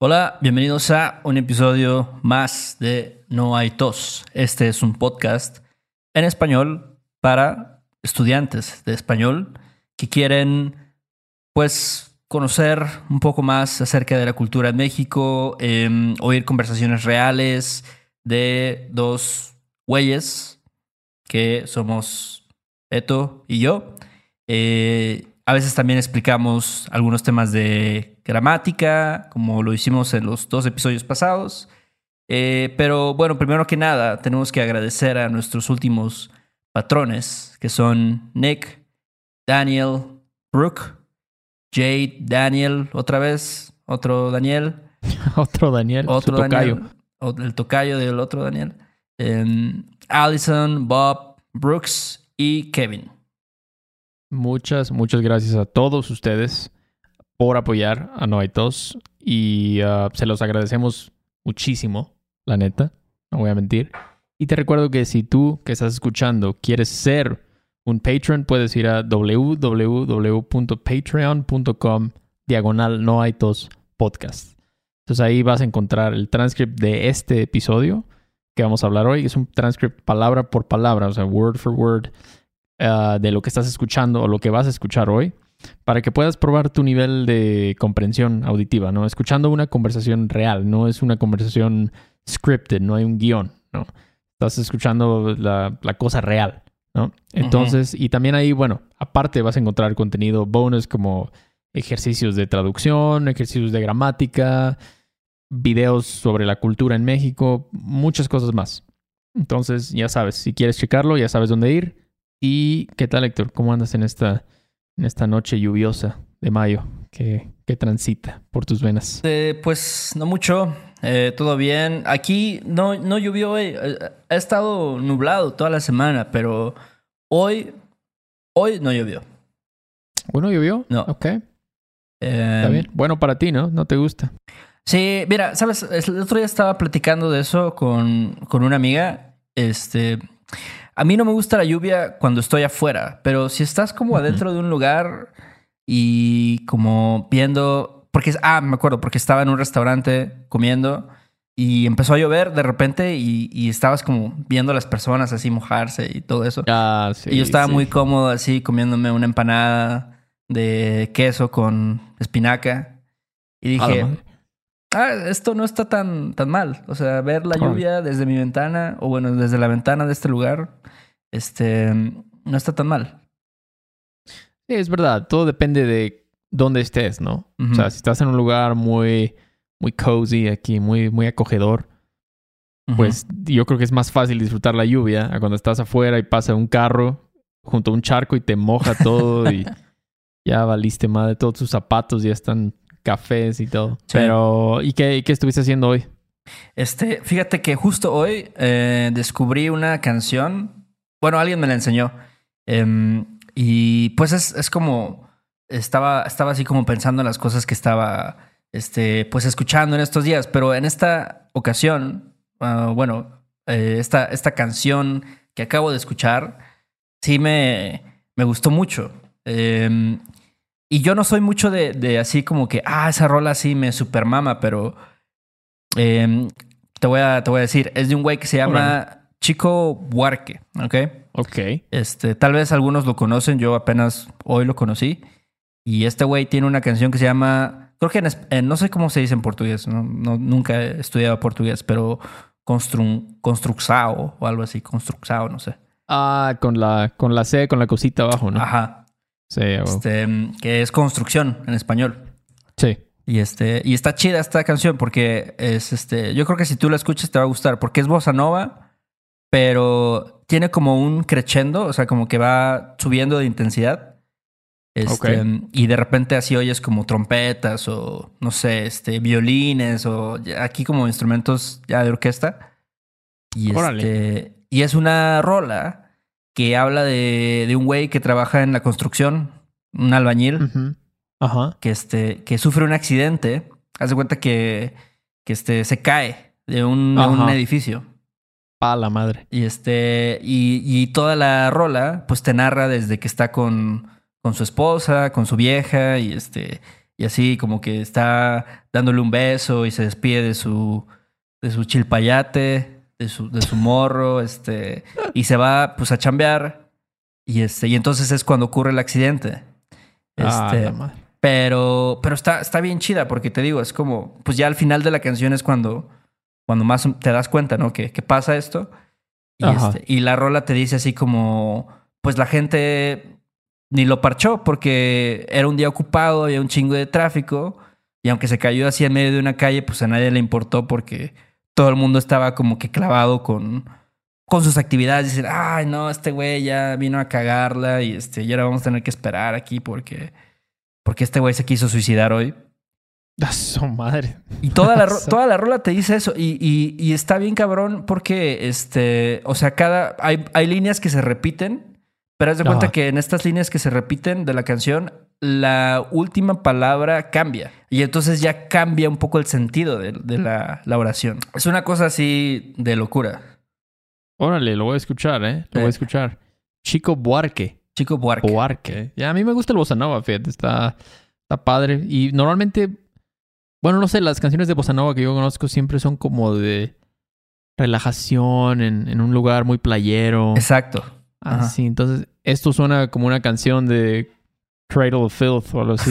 Hola, bienvenidos a un episodio más de No hay tos. Este es un podcast en español para estudiantes de español que quieren, pues, conocer un poco más acerca de la cultura en México, em, oír conversaciones reales de dos güeyes que somos Eto y yo. Eh, a veces también explicamos algunos temas de gramática, como lo hicimos en los dos episodios pasados. Eh, pero bueno, primero que nada, tenemos que agradecer a nuestros últimos patrones, que son Nick, Daniel, Brooke, Jade, Daniel, otra vez, otro Daniel. otro Daniel, otro Daniel, el tocayo del otro Daniel. Um, Allison, Bob, Brooks y Kevin. Muchas, muchas gracias a todos ustedes por apoyar a Noitos y uh, se los agradecemos muchísimo, la neta, no voy a mentir. Y te recuerdo que si tú que estás escuchando quieres ser un patron, puedes ir a www.patreon.com diagonal Noitos podcast. Entonces ahí vas a encontrar el transcript de este episodio que vamos a hablar hoy. Es un transcript palabra por palabra, o sea, word for word uh, de lo que estás escuchando o lo que vas a escuchar hoy para que puedas probar tu nivel de comprensión auditiva, ¿no? Escuchando una conversación real, no es una conversación scripted, no hay un guion, ¿no? Estás escuchando la, la cosa real, ¿no? Entonces, y también ahí, bueno, aparte vas a encontrar contenido bonus como ejercicios de traducción, ejercicios de gramática, videos sobre la cultura en México, muchas cosas más. Entonces, ya sabes, si quieres checarlo, ya sabes dónde ir. ¿Y qué tal, Héctor? ¿Cómo andas en esta en esta noche lluviosa de mayo que, que transita por tus venas? Eh, pues no mucho, eh, todo bien. Aquí no, no llovió hoy, eh, ha estado nublado toda la semana, pero hoy, hoy no llovió. ¿Hoy no llovió? No. Ok. Está bien. Bueno para ti, ¿no? ¿No te gusta? Sí, mira, sabes, el otro día estaba platicando de eso con, con una amiga. Este, a mí no me gusta la lluvia cuando estoy afuera, pero si estás como adentro de un lugar y como viendo, porque, ah, me acuerdo, porque estaba en un restaurante comiendo y empezó a llover de repente y, estabas como viendo a las personas así mojarse y todo eso. Ah, sí, y yo estaba sí. muy cómodo así comiéndome una empanada de queso con espinaca y dije. Ah, esto no está tan, tan mal. O sea, ver la lluvia desde mi ventana, o bueno, desde la ventana de este lugar, este, no está tan mal. Sí, es verdad. Todo depende de dónde estés, ¿no? O sea, si estás en un lugar muy, muy cozy aquí, muy, muy acogedor, pues yo creo que es más fácil disfrutar la lluvia a cuando estás afuera y pasa un carro junto a un charco y te moja todo y ya valiste madre, todos tus zapatos ya están cafés y todo. Sí. Pero, ¿y qué, qué estuviste haciendo hoy? Este, fíjate que justo hoy eh, descubrí una canción. Bueno, alguien me la enseñó. Em, y pues es, es como. Estaba, estaba así como pensando en las cosas que estaba este, pues escuchando en estos días. Pero en esta ocasión, ah, bueno, eh, esta, esta canción que acabo de escuchar, sí me, me gustó mucho. Em, y yo no soy mucho de, de así como que, ah, esa rola sí me supermama, pero eh, te, voy a, te voy a decir, es de un güey que se llama Chico Buarque, ¿ok? Ok. Este, tal vez algunos lo conocen, yo apenas hoy lo conocí. Y este güey tiene una canción que se llama, creo que en, no sé cómo se dice en portugués, no, no- nunca he estudiado portugués, pero constru, construxao o algo así, construxao, no sé. Ah, con la, con la C, con la cosita abajo, ¿no? Ajá. Sí. Este, que es construcción en español. sí. Y este, y está chida esta canción porque es este, yo creo que si tú la escuchas te va a gustar porque es bossa nova, pero tiene como un crescendo, o sea, como que va subiendo de intensidad. Este, y de repente así oyes como trompetas o no sé, este, violines o aquí como instrumentos ya de orquesta. Y Órale. este, y es una rola que habla de, de un güey que trabaja en la construcción, un albañil. Ajá. que, este, que sufre un accidente. Haz de cuenta que, que este, se cae de un, de un edificio. Pa' la madre. Y, este, y, y toda la rola, pues te narra desde que está con, con su esposa, con su vieja, y este. y así como que está dándole un beso y se despide de su, de su chilpayate, de su, de su morro, este, y se va pues a chambear y este, y entonces es cuando ocurre el accidente. Ah, Este, madre. pero, pero está, está bien chida porque te digo, es como, pues ya al final de la canción es cuando, cuando más te das cuenta, ¿no? Que, que pasa esto. Y, este, y la rola te dice así como, pues la gente ni lo parchó porque era un día ocupado, había un chingo de tráfico. Y aunque se cayó así en medio de una calle, pues a nadie le importó porque todo el mundo estaba como que clavado con, con sus actividades. Dicen, ay, no, este güey ya vino a cagarla y este, vamos a tener que esperar aquí porque, porque este güey se quiso suicidar hoy. A su madre. Y toda la, toda la rola te dice eso. Y, y- y está bien cabrón porque, este, o sea, cada, hay, hay líneas que se repiten, pero haz de cuenta Ajá. que en estas líneas que se repiten de la canción, la última palabra cambia. Y entonces ya cambia un poco el sentido de, de la, la oración. Es una cosa así de locura. Órale, lo voy a escuchar, ¿eh? Lo voy Eh. a escuchar. Chico Buarque. Chico Buarque. Buarque. Ya, a mí me gusta el bossa nova, fíjate. Está, está padre. Y normalmente, bueno, no sé, las canciones de bossa nova que yo conozco siempre son como de relajación en, en un lugar muy playero. Exacto. Ajá. Así, entonces, esto suena como una canción de Cradle of Filth o algo así.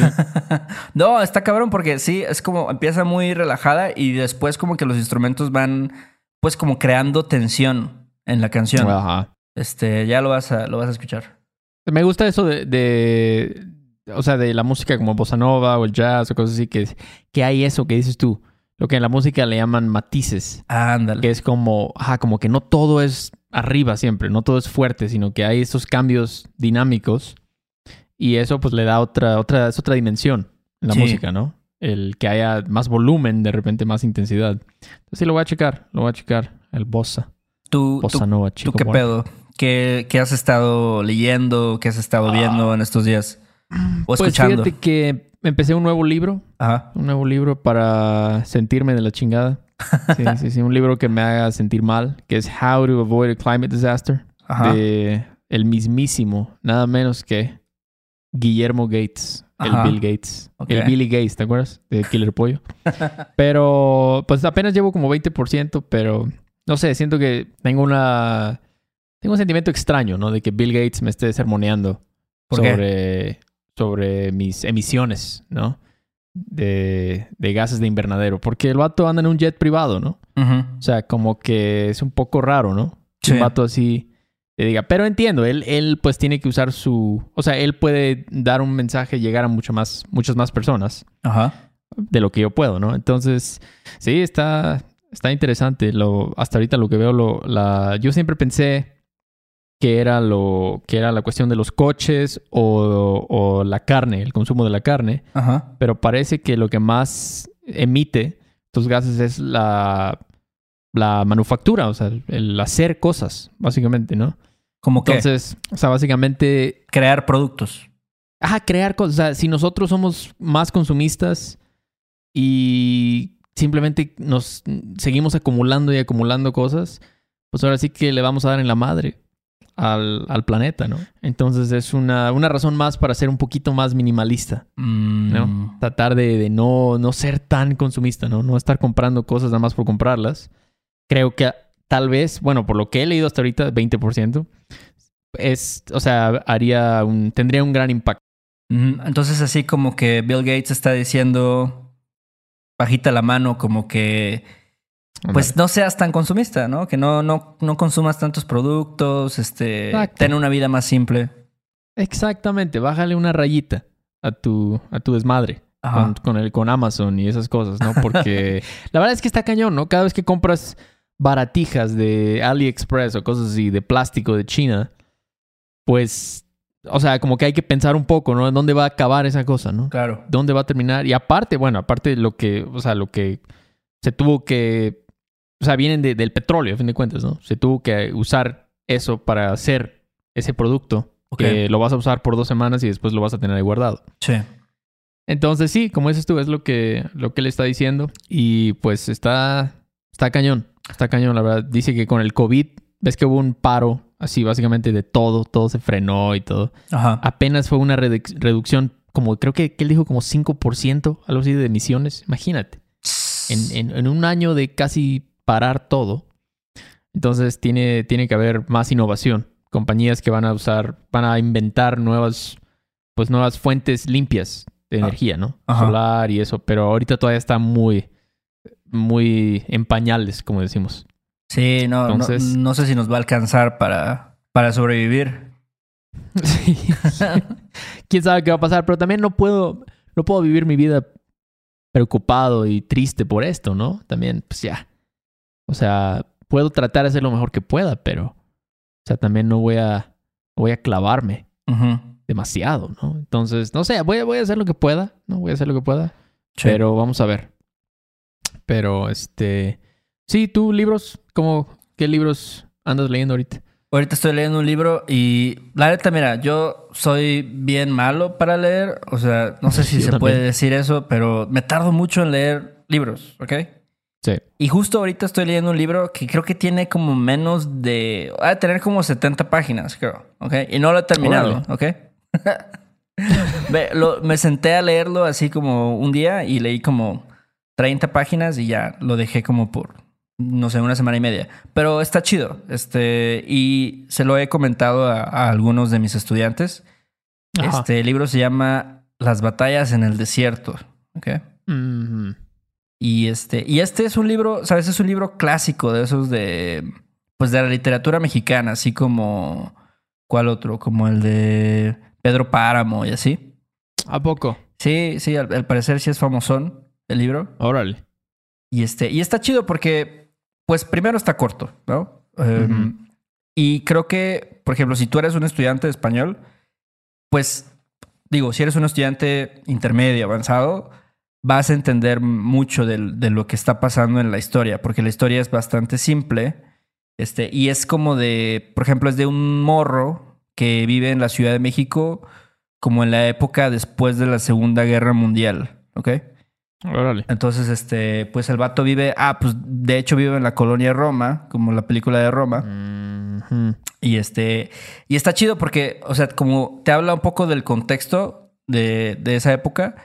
no, está cabrón porque sí, es como empieza muy relajada y después como que los instrumentos van pues como creando tensión en la canción. Ajá. Este, ya lo vas a, lo vas a escuchar. Me gusta eso de, de, o sea, de la música como bossa nova o el jazz o cosas así, que, que hay eso que dices tú, lo que en la música le llaman matices, Ándale. que es como, ajá, como que no todo es arriba siempre, no todo es fuerte, sino que hay estos cambios dinámicos y eso pues le da otra, otra, es otra dimensión en la Sí. música, ¿no? El que haya más volumen, de repente más intensidad. Entonces sí, lo voy a checar, lo voy a checar, el bossa, ¿Tú, bossa tú, nova, tú chico. qué bueno. pedo? ¿Qué, qué has estado leyendo? ¿Qué has estado viendo en estos días? O Pues escuchando. fíjate que empecé un nuevo libro Ajá. Un nuevo libro para sentirme de la chingada. Sí, sí, sí. Un libro que me haga sentir mal, que es How to Avoid a Climate Disaster, Ajá. de el mismísimo, nada menos que Guillermo Gates, Ajá. el Bill Gates, el Billy Gates, ¿te acuerdas? De Killer Pollo. pero, pues apenas llevo como 20%, pero no sé, siento que tengo una... Tengo un sentimiento extraño, ¿no? De que Bill Gates me esté sermoneando sobre, sobre mis emisiones, ¿no? De, de gases de invernadero. Porque el vato anda en un jet privado, ¿no? Ujú. O sea, como que es un poco raro, ¿no? Que Un vato así te diga. Pero entiendo, él, él pues tiene que usar su... O sea, él puede dar un mensaje y llegar a mucho más, muchas más personas Ajá. de lo que yo puedo, ¿no? Entonces, sí, está, está interesante. Lo, hasta ahorita lo que veo, lo, la, yo siempre pensé que era lo que era la cuestión de los coches o, o la carne, el consumo de la carne, Ajá. pero parece que lo que más emite estos gases es la, la manufactura, o sea, el hacer cosas, básicamente, ¿no? Como que Entonces, o sea, básicamente crear productos. Ajá, crear cosas. O sea, si nosotros somos más consumistas y simplemente nos seguimos acumulando y acumulando cosas, pues ahora sí que le vamos a dar en la madre al, al planeta, ¿no? Entonces es una, una razón más para ser un poquito más minimalista, Mm, ¿no? Tratar de, de no, no ser tan consumista, ¿no? No estar comprando cosas nada más por comprarlas. Creo que tal vez, bueno, por lo que he leído hasta ahorita, 20%, es, o sea, haría un, tendría un gran impacto. Entonces, así como que Bill Gates está diciendo bajita la mano, como que pues no seas tan consumista, ¿no? Que no, no, no consumas tantos productos, este, Exacto. ten una vida más simple. Exactamente, bájale una rayita a tu, a tu desmadre con, con, el, con Amazon y esas cosas, ¿no? Porque la verdad es que está cañón, ¿no? Cada vez que compras baratijas de AliExpress o cosas así de plástico de China, pues, o sea, como que hay que pensar un poco, ¿no? ¿En dónde va a acabar esa cosa, ¿no? Claro. ¿Dónde va a terminar? Y aparte, bueno, aparte de lo que, o sea, lo que se tuvo que, o sea, vienen de- del petróleo, a fin de cuentas, ¿no? Se tuvo que usar eso para hacer ese producto que lo vas a usar por dos semanas y después lo vas a tener ahí guardado. Sí. Entonces sí, como dices tú, es lo que, lo que él está diciendo y pues está, está cañón, está cañón, la verdad. Dice que con el COVID, ves que hubo un paro así básicamente de todo, todo se frenó y todo. Ajá. Apenas fue una reduc- reducción como creo que, que él dijo como 5%, algo así de emisiones. Imagínate. En, en- en un año de casi parar todo. Entonces tiene, tiene que haber más innovación. Compañías que van a usar, van a inventar nuevas, pues nuevas fuentes limpias de Ah. energía, ¿no? Ajá. Solar y eso. Pero ahorita todavía está muy, muy en pañales, como decimos. Sí, no, no- no, sé si nos va a alcanzar para, para sobrevivir. Sí. Quién sabe qué va a pasar, pero también no puedo, no puedo vivir mi vida preocupado y triste por esto, ¿no? También, pues ya. O sea, puedo tratar de hacer lo mejor que pueda, pero, o sea, también no voy a, no voy a clavarme demasiado, ¿no? Entonces, no sé, voy a, voy a hacer lo que pueda, ¿no? Voy a hacer lo que pueda, Sí. pero vamos a ver. Pero, este, sí, tú, libros, ¿cómo, qué libros andas leyendo ahorita? Ahorita estoy leyendo un libro y la neta, mira, yo soy bien malo para leer. O sea, no sé si Yo se también. puede decir eso, pero me tardo mucho en leer libros, ¿ok? Sí. Y justo ahorita estoy leyendo un libro que creo que tiene como menos de... Ha de tener como 70 páginas, creo, ¿ok? Y no lo he terminado, ¿ok? Ve, lo- me senté a leerlo así como un día y leí como 30 páginas y ya lo dejé como por, no sé, una semana y media. Pero está chido. Este, y se lo he comentado a, a algunos de mis estudiantes. Ajá. Este libro se llama Las batallas en el desierto. ¿ok? Mhm. Y este, y este es un libro, ¿sabes? Es un libro clásico de esos de, pues de la literatura mexicana, así como, ¿cuál otro? Como el de Pedro Páramo y así. ¿A poco? Sí, sí, al, al parecer sí es famosón el libro. Órale. Y este, y está chido porque, pues primero está corto, ¿no? Um, Ujú. Y creo que, por ejemplo, si tú eres un estudiante de español, pues digo, si eres un estudiante intermedio, avanzado, vas a entender mucho de, lo que está pasando en la historia, porque la historia es bastante simple. Este, y es como de, por ejemplo, es de un morro que vive en la Ciudad de México como en la época después de la Segunda Guerra Mundial, ¿ok? Órale. Entonces, este, pues el vato vive, ah, pues de hecho vive en la colonia Roma, como la película de Roma. Y este, y está chido porque, o sea, como te habla un poco del contexto de, de esa época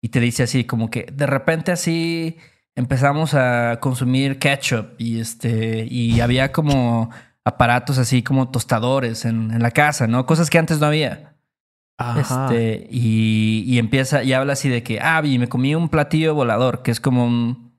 y te dice así, como que de repente así empezamos a consumir ketchup y este, y había como aparatos así como tostadores en, en la casa, ¿no? Cosas que antes no había. Ajá. Este, y, y empieza y habla así de que, ah, y me comí un platillo volador, que es como un,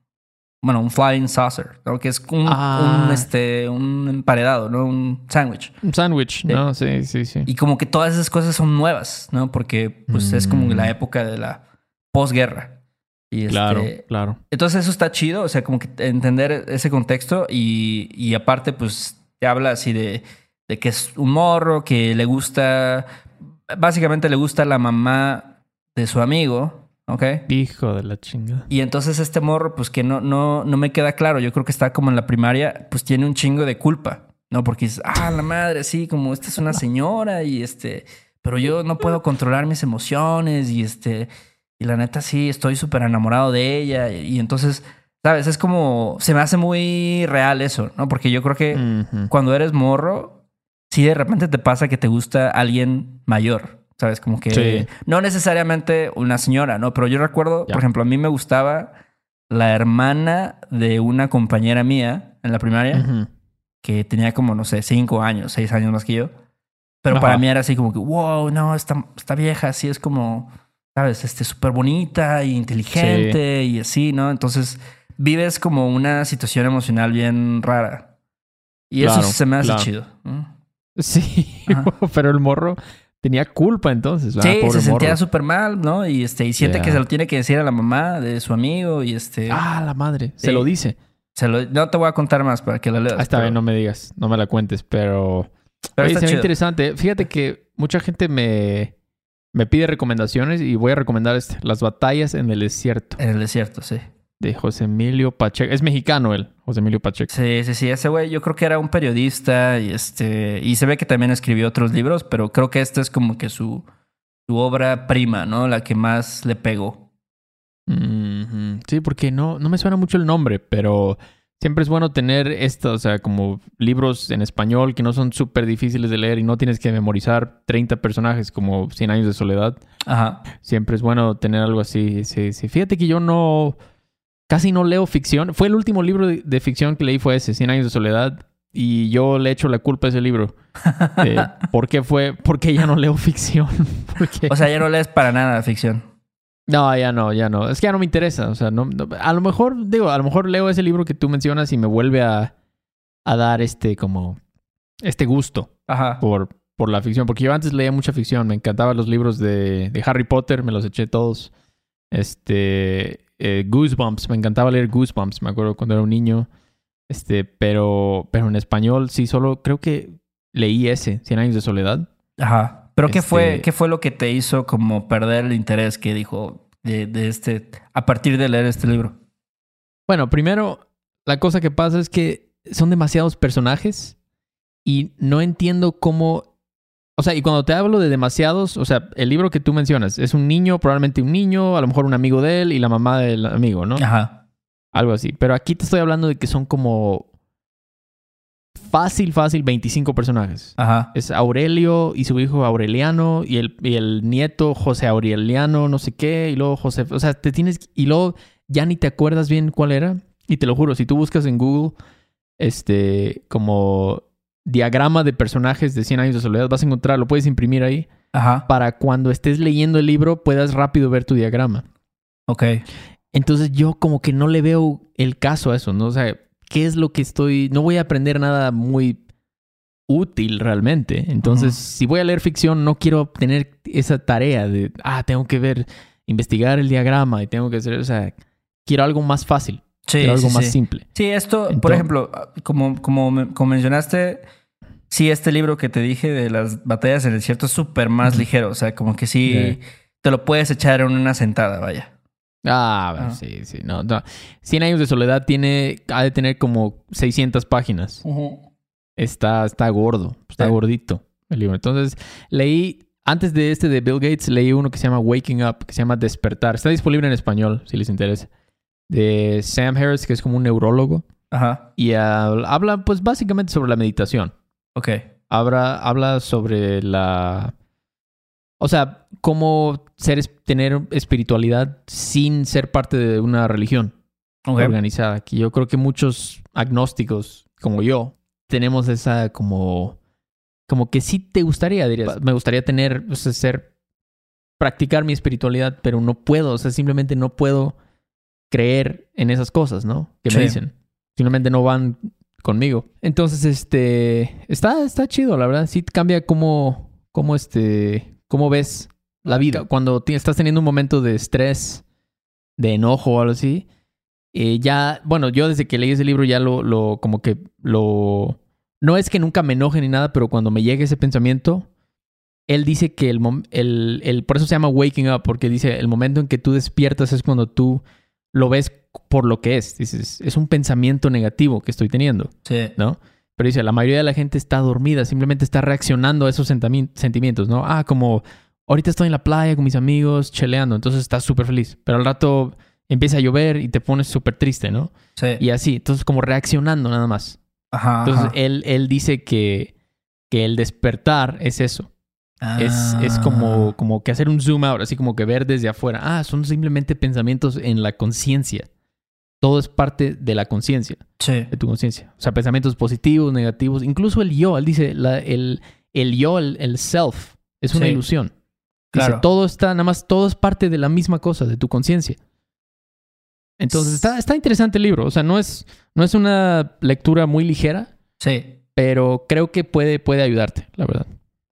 bueno, un flying saucer, ¿no? Que es un, Ah. un, este, un emparedado, ¿no? Un sándwich. Un sándwich, ¿no? Sí, sí, sí. Y como que todas esas cosas son nuevas, ¿no? Porque pues es como Mm. la época de la posguerra. Y este, Claro, claro. entonces eso está chido, o sea, como que entender ese contexto y, y aparte pues te habla así de, de que es un morro, que le gusta, básicamente le gusta la mamá de su amigo, ¿ok? Hijo de la chingada. Y entonces este morro, pues que no, no, no me queda claro, yo creo que está como en la primaria, pues tiene un chingo de culpa, ¿no? Porque dices, ah, la madre, sí, como esta es una señora y este, pero yo no puedo controlar mis emociones y este, y la neta sí, estoy súper enamorado de ella y, y entonces, ¿sabes? Es como, se me hace muy real eso, ¿no? Porque yo creo que cuando eres morro, sí de repente te pasa que te gusta alguien mayor, ¿sabes? Como que Sí. no necesariamente una señora, ¿no? Pero yo recuerdo, por ejemplo, a mí me gustaba la hermana de una compañera mía en la primaria que tenía como, no sé, cinco años, seis años más que yo. Pero Ajá. para mí era así como que, wow, no, esta, esta vieja así es como, ¿sabes? Este, súper bonita y inteligente y así, ¿no? Entonces vives como una situación emocional bien rara. Y Claro, eso se me hace claro. chido. ¿no? Sí, pero el morro tenía culpa entonces. ¿verdad? Sí, Pobre se sentía súper mal, ¿no? Y este, y siente que se lo tiene que decir a la mamá de su amigo y este. Ah, la madre. Se lo dice. se lo- no te voy a contar más para que la leas. Ah, está pero- bien, no me digas, no me la cuentes, pero... pero Oye, está se ve chido. interesante. Fíjate que mucha gente me, me pide recomendaciones y voy a recomendar este, Las batallas en el desierto En el desierto, sí. de José Emilio Pacheco. Es mexicano él, José Emilio Pacheco. Sí, sí, sí. Ese güey yo creo que era un periodista y este. Y se ve que también escribió otros libros, pero creo que esta es como que su, su obra prima, ¿no? La que más le pegó. Sí, porque no, no me suena mucho el nombre, pero Siempre es bueno tener esto, o sea, como libros en español que no son súper difíciles de leer y no tienes que memorizar 30 personajes como 100 años de soledad. Ajá. Siempre es bueno tener algo así. Sí, sí. Fíjate que yo no, casi no leo ficción. Fue el último libro de, de ficción que leí fue ese, 100 años de soledad. Y yo le echo la culpa a ese libro. Eh, ¿Por qué fue? Porque ya no leo ficción. Porque... O sea, ya no lees para nada ficción. No, ya no, ya no. Es que ya no me interesa. O sea, no, no- a lo mejor, digo, a lo mejor leo ese libro que tú mencionas y me vuelve a, a dar este como este gusto Ajá. por, por la ficción. Porque yo antes leía mucha ficción. Me encantaban los libros de, de Harry Potter, me los eché todos. Este eh, Goosebumps, me encantaba leer Goosebumps, me acuerdo cuando era un niño. Este, pero, pero en español sí, solo creo que leí ese, 100 años de soledad. Ajá. Pero ¿qué Este- fue, qué fue lo que te hizo como perder el interés que dijo de, de este, a partir de leer este libro? Bueno, primero, la cosa que pasa es que son demasiados personajes y no entiendo cómo... O sea, y cuando te hablo de demasiados, o sea, el libro que tú mencionas es un niño, probablemente un niño, a lo mejor un amigo de él y la mamá del amigo, ¿no? Ajá. Algo así. Pero aquí te estoy hablando de que son como fácil, fácil 25 personajes. Ajá. Es Aurelio y su hijo Aureliano y el, y el nieto José Aureliano, no sé qué, y luego José, o sea, te tienes, y luego ya ni te acuerdas bien cuál era. Y te lo juro, si tú buscas en Google, este, como diagrama de personajes de 100 años de soledad, vas a encontrar, lo puedes imprimir ahí, Ajá. para cuando estés leyendo el libro puedas rápido ver tu diagrama. Ok. Entonces yo como que no le veo el caso a eso, ¿no? O sea, ¿qué es lo que estoy...? No voy a aprender nada muy útil realmente. Entonces, si voy a leer ficción, no quiero tener esa tarea de, ah, tengo que ver, investigar el diagrama y tengo que hacer, o sea, quiero algo más fácil, Sí, quiero algo sí, más sí. simple. Sí, esto, por ejemplo, como, como, como mencionaste, sí, este libro que te dije de las batallas en el desierto es súper más ligero. O sea, como que sí Sí. te lo puedes echar en una sentada, vaya. Ah, Ah. sí, sí, no, no. 100 años de soledad tiene, ha de tener como 600 páginas. Está, está gordo, está Sí. gordito el libro. Entonces, leí, antes de este de Bill Gates, leí uno que se llama Waking Up, que se llama Despertar. Está disponible en español, si les interesa. De Sam Harris, que es como un neurólogo. Ajá. Y habla, pues, básicamente sobre la meditación. Ok. Habla, habla sobre la... O sea, cómo ser, tener espiritualidad sin ser parte de una religión organizada. Que yo creo que muchos agnósticos, como yo, tenemos esa como... Como que sí te gustaría, dirías. Me gustaría tener, o sea, ser... Practicar mi espiritualidad, pero no puedo. O sea, simplemente no puedo creer en esas cosas, ¿no? Que Sí. me dicen. Simplemente no van conmigo. Entonces, este... Está, está chido, la verdad. Sí cambia cómo... Cómo este... Cómo ves la vida. Cuando estás teniendo un momento de estrés, de enojo o algo así, eh, ya, bueno, yo desde que leí ese libro ya lo, lo, como que lo... No es que nunca me enoje ni nada, pero cuando me llegue ese pensamiento, él dice que el, el, el, por eso se llama waking up, porque dice, el momento en que tú despiertas es cuando tú lo ves por lo que es. Dices, es un pensamiento negativo que estoy teniendo, Sí. ¿no? Pero dice, la mayoría de la gente está dormida, simplemente está reaccionando a esos sentimientos, ¿no? Ah, como ahorita estoy en la playa con mis amigos, cheleando, entonces estás súper feliz. Pero al rato empieza a llover y te pones súper triste, ¿no? Sí. Y así, entonces como reaccionando nada más. Ajá. Entonces ajá. él, él dice que, que el despertar es eso. Es, es Ah. como, como que hacer un zoom out, así como que ver desde afuera. Ah, son simplemente pensamientos en la conciencia. Todo es parte de la conciencia, Sí. de tu conciencia. O sea, pensamientos positivos, negativos, incluso el yo. Él dice, la- el, el yo, el, el self, es una Sí. ilusión. Dice, Claro. todo está, nada más, todo es parte de la misma cosa, de tu conciencia. Entonces, está, está interesante el libro. O sea, no es, no es una lectura muy ligera, Sí. pero creo que puede, puede ayudarte, la verdad.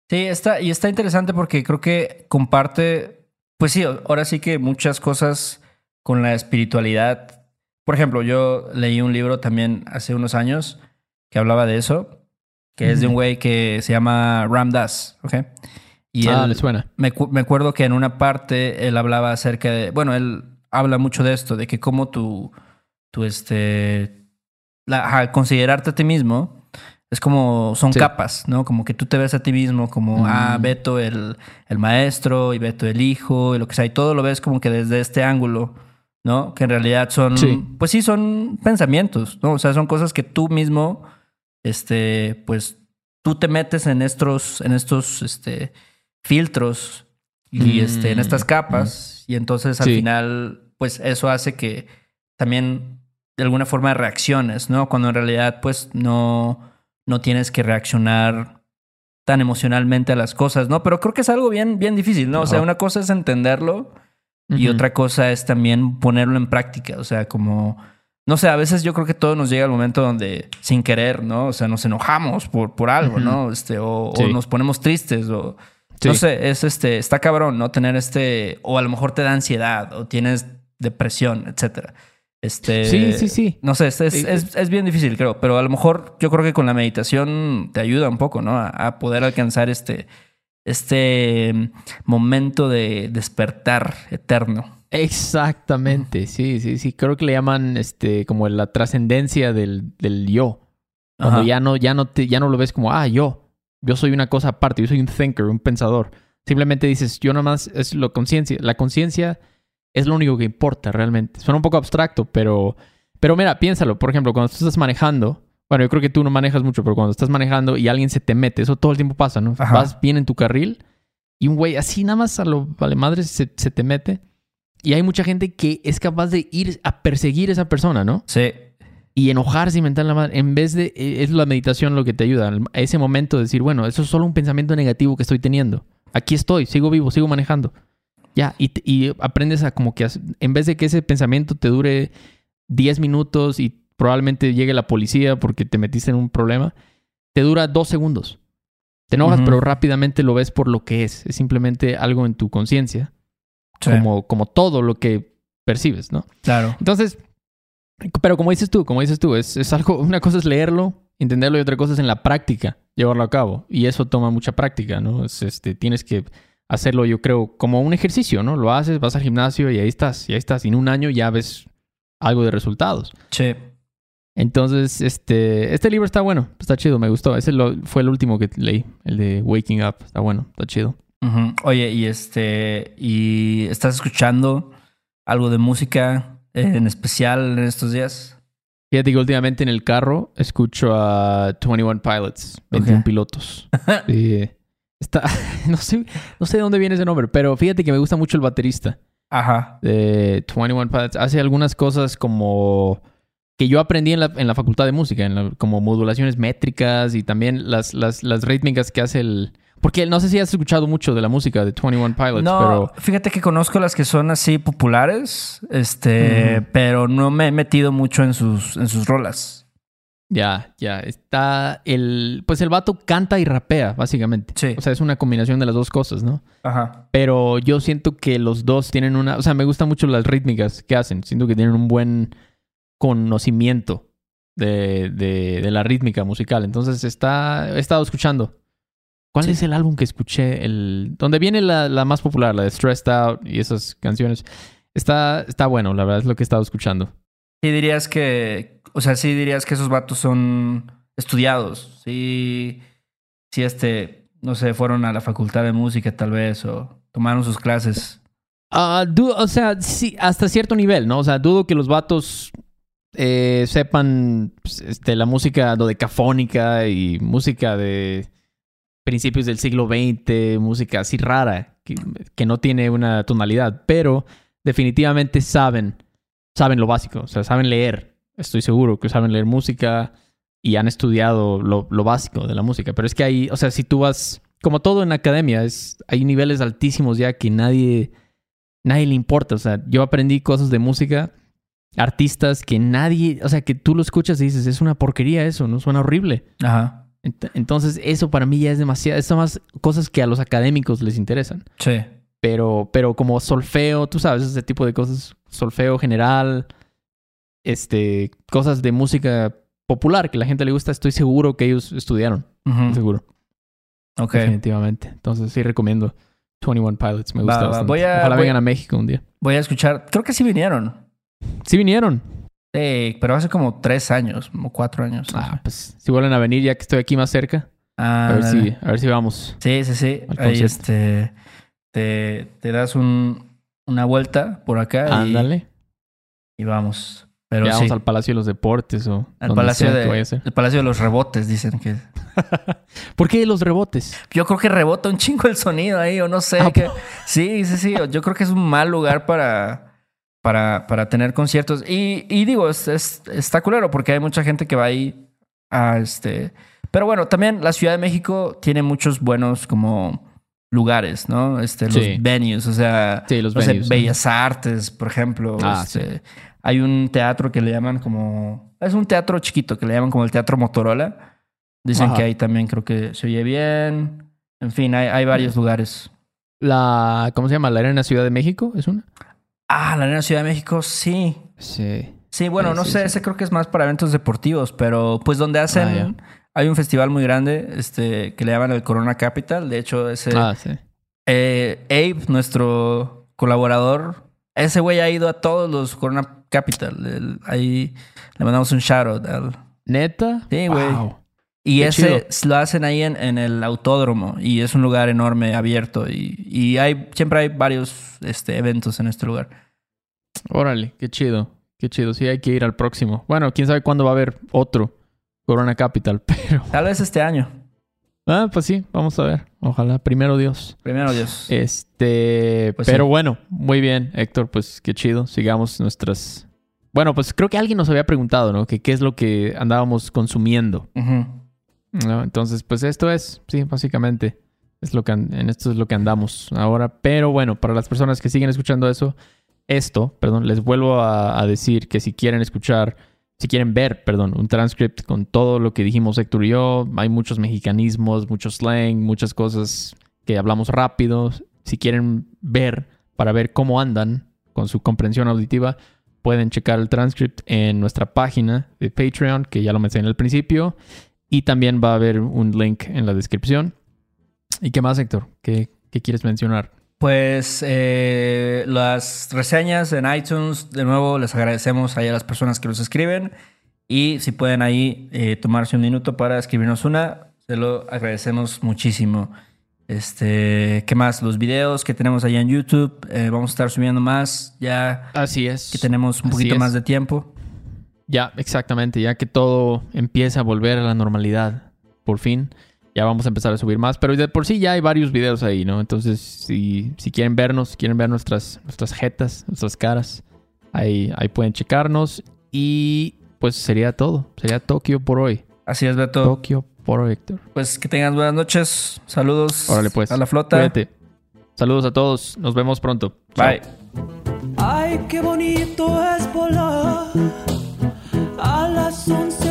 Sí, está, y está interesante porque creo que comparte, pues sí, ahora sí que muchas cosas con la espiritualidad. Por ejemplo, yo leí un libro también hace unos años que hablaba de eso, que es de un Ujú. güey que se llama Ram Dass, ¿ok? Y ah, él- le suena. me, me acuerdo que en una parte él hablaba acerca de, bueno, él habla mucho de esto, de que cómo tú, tú este, la, ajá, considerarte a ti mismo es como, son Sí. capas, ¿no? Como que tú te ves a ti mismo como, ah, Mm. Beto el, el maestro y Beto el hijo y lo que sea, y todo lo ves como que desde este ángulo ¿no? Que en realidad son, Sí. pues sí, son pensamientos, ¿no? O sea, son cosas que tú mismo, este, pues tú te metes en estos, en estos, este, filtros y Mm, este, en estas capas y entonces al Sí. final, pues eso hace que también de alguna forma reacciones, ¿no? Cuando en realidad, pues no, no tienes que reaccionar tan emocionalmente a las cosas, ¿no? Pero creo que es algo bien, bien difícil, ¿no? O sea, una cosa es entenderlo y otra cosa es también ponerlo en práctica. O sea, como, no sé, a veces yo creo que todo nos llega al momento donde sin querer, ¿no? O sea, nos enojamos por, por algo. ¿no? Este, o, o nos ponemos tristes o... Sí. No sé, es este, está cabrón, ¿no? Tener este, o a lo mejor te da ansiedad o tienes depresión, etcétera. Este, Sí, sí, sí. No sé, es, es, es- es bien difícil, creo, pero a lo mejor yo creo que con la meditación te ayuda un poco, ¿no? A, a poder alcanzar este, este mm, momento de despertar eterno. Exactamente, sí, sí, sí. Creo que le llaman este como la trascendencia del, del yo. Cuando Ajá. ya no, ya no te, ya no lo ves como, ah, yo. Yo soy una cosa aparte, yo soy un thinker, un pensador. Simplemente dices, yo nada más es lo conciencia. La conciencia es lo único que importa realmente. Suena un poco abstracto, pero, pero mira, piénsalo. Por ejemplo, cuando tú estás manejando, bueno, yo creo que tú no manejas mucho, pero cuando estás manejando y alguien se te mete, eso todo el tiempo pasa, ¿no? Ajá. Vas bien en tu carril y un güey así nada más a lo vale madre se, se te mete. Y hay mucha gente que es capaz de ir a perseguir a esa persona, ¿no? Sí, y enojarse y mentar la madre. En vez de. eh, Es la meditación lo que te ayuda. A ese momento de decir, bueno, eso es solo un pensamiento negativo que estoy teniendo. Aquí estoy, sigo vivo, sigo manejando. Ya, y, y aprendes a como que. En vez de que ese pensamiento te dure 10 minutos y probablemente llegue la policía porque te metiste en un problema, te dura dos segundos. Te enojas, pero rápidamente lo ves por lo que es. Es simplemente algo en tu conciencia, sí, como, como todo lo que percibes, ¿no? claro. Entonces, pero como dices tú, como dices tú, es, es algo, una cosa es leerlo, entenderlo y otra cosa es en la práctica llevarlo a cabo. Y eso toma mucha práctica, ¿no? Es, este, tienes que hacerlo, yo creo, como un ejercicio, ¿no? Lo haces, vas al gimnasio y ahí estás, y ahí estás. Y en un año ya ves algo de resultados. Sí. Entonces, este, este libro está bueno, está chido, me gustó. Ese lo- fue el último que leí, el de Waking Up. Está bueno, está chido. Oye, y este, ¿y estás escuchando algo de música en especial en estos días? Fíjate que últimamente en el carro escucho a 21 Pilots, 21 Ok. pilotos. Sí. Está, no sé, no sé de dónde viene ese nombre, pero fíjate que me gusta mucho el baterista Ajá. de 21 Pilots. Hace algunas cosas como que yo aprendí en la, en la facultad de música, en la- como modulaciones métricas y también las, las, las rítmicas que hace el... Porque no sé si has escuchado mucho de la música de 21 Pilots, No, pero... fíjate que conozco las que son así populares, este, pero no me he metido mucho en sus, en sus rolas. Ya, ya. Está el... Pues el vato canta y rapea, básicamente. Sí. O sea, es una combinación de las dos cosas, ¿no? Ajá. Pero yo siento que los dos tienen una... O sea, me gustan mucho las rítmicas que hacen. Siento que tienen un buen conocimiento de, de, de la rítmica musical. Entonces, está, he estado escuchando. ¿Cuál Sí. es el álbum que escuché? El, donde viene la, la más popular, la de Stressed Out y esas canciones. Está, está bueno, la verdad es lo que he estado escuchando. Sí dirías que, o sea, sí dirías que esos vatos son estudiados. Sí, sí, este, no sé, fueron a la facultad de música tal vez o tomaron sus clases. Ah, o sea, sí, hasta cierto nivel, ¿no? O sea, dudo que los vatos eh, sepan pues, este, la música dodecafónica y música de principios del siglo XX, música así rara, que, no tiene una tonalidad, pero definitivamente saben, saben lo básico, o sea, saben leer. Estoy seguro que saben leer música y han estudiado lo, lo básico de la música. Pero es que hay, o sea, si tú vas, como todo en academia, es, hay niveles altísimos ya que nadie nadie le importa. O sea, yo aprendí cosas de música, artistas que nadie, o sea, que tú lo escuchas y dices, es una porquería eso, ¿no? Suena horrible. Ajá. Ent- Entonces, eso para mí ya es demasiado, son más cosas que a los académicos les interesan. Sí. Pero, pero como solfeo, tú sabes, ese tipo de cosas, solfeo general, este, cosas de música popular que la gente le gusta, estoy seguro que ellos estudiaron, seguro, Ok. definitivamente. Entonces, sí recomiendo 21 Pilots, me gusta va, bastante. voy a- Ojalá voy- vengan a México un día. Voy a escuchar, creo que sí vinieron. Sí vinieron. Sí, pero hace como tres años o cuatro años. Ah, pues si vuelven a venir ya que estoy aquí más cerca, Ah, a ver dale. si, a ver si vamos. Sí, sí, sí. Ahí este te, te das un, una vuelta por acá. Ándale. y vamos. Pero ya sí, vamos al Palacio de los Deportes o al palacio de, el palacio de los rebotes, dicen que. ¿Por qué los rebotes? Yo creo que rebota un chingo el sonido ahí, o no sé. Ah, que... Sí, sí, sí. Yo creo que es un mal lugar para, para, para tener conciertos. Y, y digo, es, es- está culero porque hay mucha gente que va ahí a este. Pero bueno, también la Ciudad de México tiene muchos buenos como lugares, ¿no? Este, los Sí. venues, o sea, Sí, los no sé, venues. Bellas Artes, por ejemplo. Ah, este, Hay un teatro que le llaman como. Es un teatro chiquito que le llaman como el Teatro Motorola. Dicen Ajá. que ahí también creo que se oye bien. En fin, hay, hay varios lugares. La, ¿cómo se llama? La Arena Ciudad de México, ¿es una? Ah, la Arena Ciudad de México, sí. Sí. Sí, bueno, Sí, no sí, sé, sí. ese creo que es más para eventos deportivos, pero pues donde hacen. Ah, hay un festival muy grande este, que le llaman el Corona Capital. De hecho, ese. Ah, sí. eh, Abe, nuestro colaborador, ese güey ha ido a todos los Corona Capital. El- ahí le mandamos un shout out al, ¿Neta? Sí, güey. Wow. Y Qué ese chido. lo hacen ahí en, en el autódromo y es un lugar enorme, abierto y, y hay siempre hay varios este, eventos en este lugar. Órale, qué chido. Qué chido. Sí, hay que ir al próximo. Bueno, quién sabe cuándo va a haber otro Corona Capital, pero... Tal vez este año. Ah, pues sí, vamos a ver. Ojalá, primero Dios. Primero Dios. Este, Pues pero sí. bueno, muy bien, Héctor, pues qué chido. Sigamos nuestras... Bueno, pues creo que alguien nos había preguntado, ¿no? Que qué es lo que andábamos consumiendo. Ujú. Entonces, pues esto es, sí, básicamente, es lo que en esto es lo que andamos ahora. Pero bueno, para las personas que siguen escuchando eso, esto, perdón, les vuelvo a, decir que si quieren escuchar, si quieren ver, perdón, un transcript con todo lo que dijimos Héctor y yo, hay muchos mexicanismos, mucho slang, muchas cosas que hablamos rápido. Si quieren ver para ver cómo andan con su comprensión auditiva, pueden checar el transcript en nuestra página de Patreon, que ya lo mencioné al principio. Y también va a haber un link en la descripción. ¿Y qué más, Héctor? ¿Qué, qué quieres mencionar? Pues eh, las reseñas en iTunes, de nuevo les agradecemos ahí a las personas que nos escriben y si pueden ahí eh, tomarse un minuto para escribirnos una, se lo agradecemos muchísimo. Este, ¿qué más? Los videos que tenemos ahí en YouTube, eh, vamos a estar subiendo más ya Así es. que tenemos un Así poquito es. más de tiempo. Ya, exactamente. Ya que todo empieza a volver a la normalidad, por fin, ya vamos a empezar a subir más. Pero de por sí ya hay varios videos ahí, ¿no? Entonces, si, si quieren vernos, si quieren ver nuestras, nuestras jetas, nuestras caras, ahí, ahí pueden checarnos. Y pues sería todo. Sería Tokio por hoy. Así es, Beto. Tokio por hoy, Héctor. Pues que tengan buenas noches. Saludos Órale, pues. a la flota. Cuídate. Saludos a todos. Nos vemos pronto. Bye. Ay, qué bonito es volar a las 11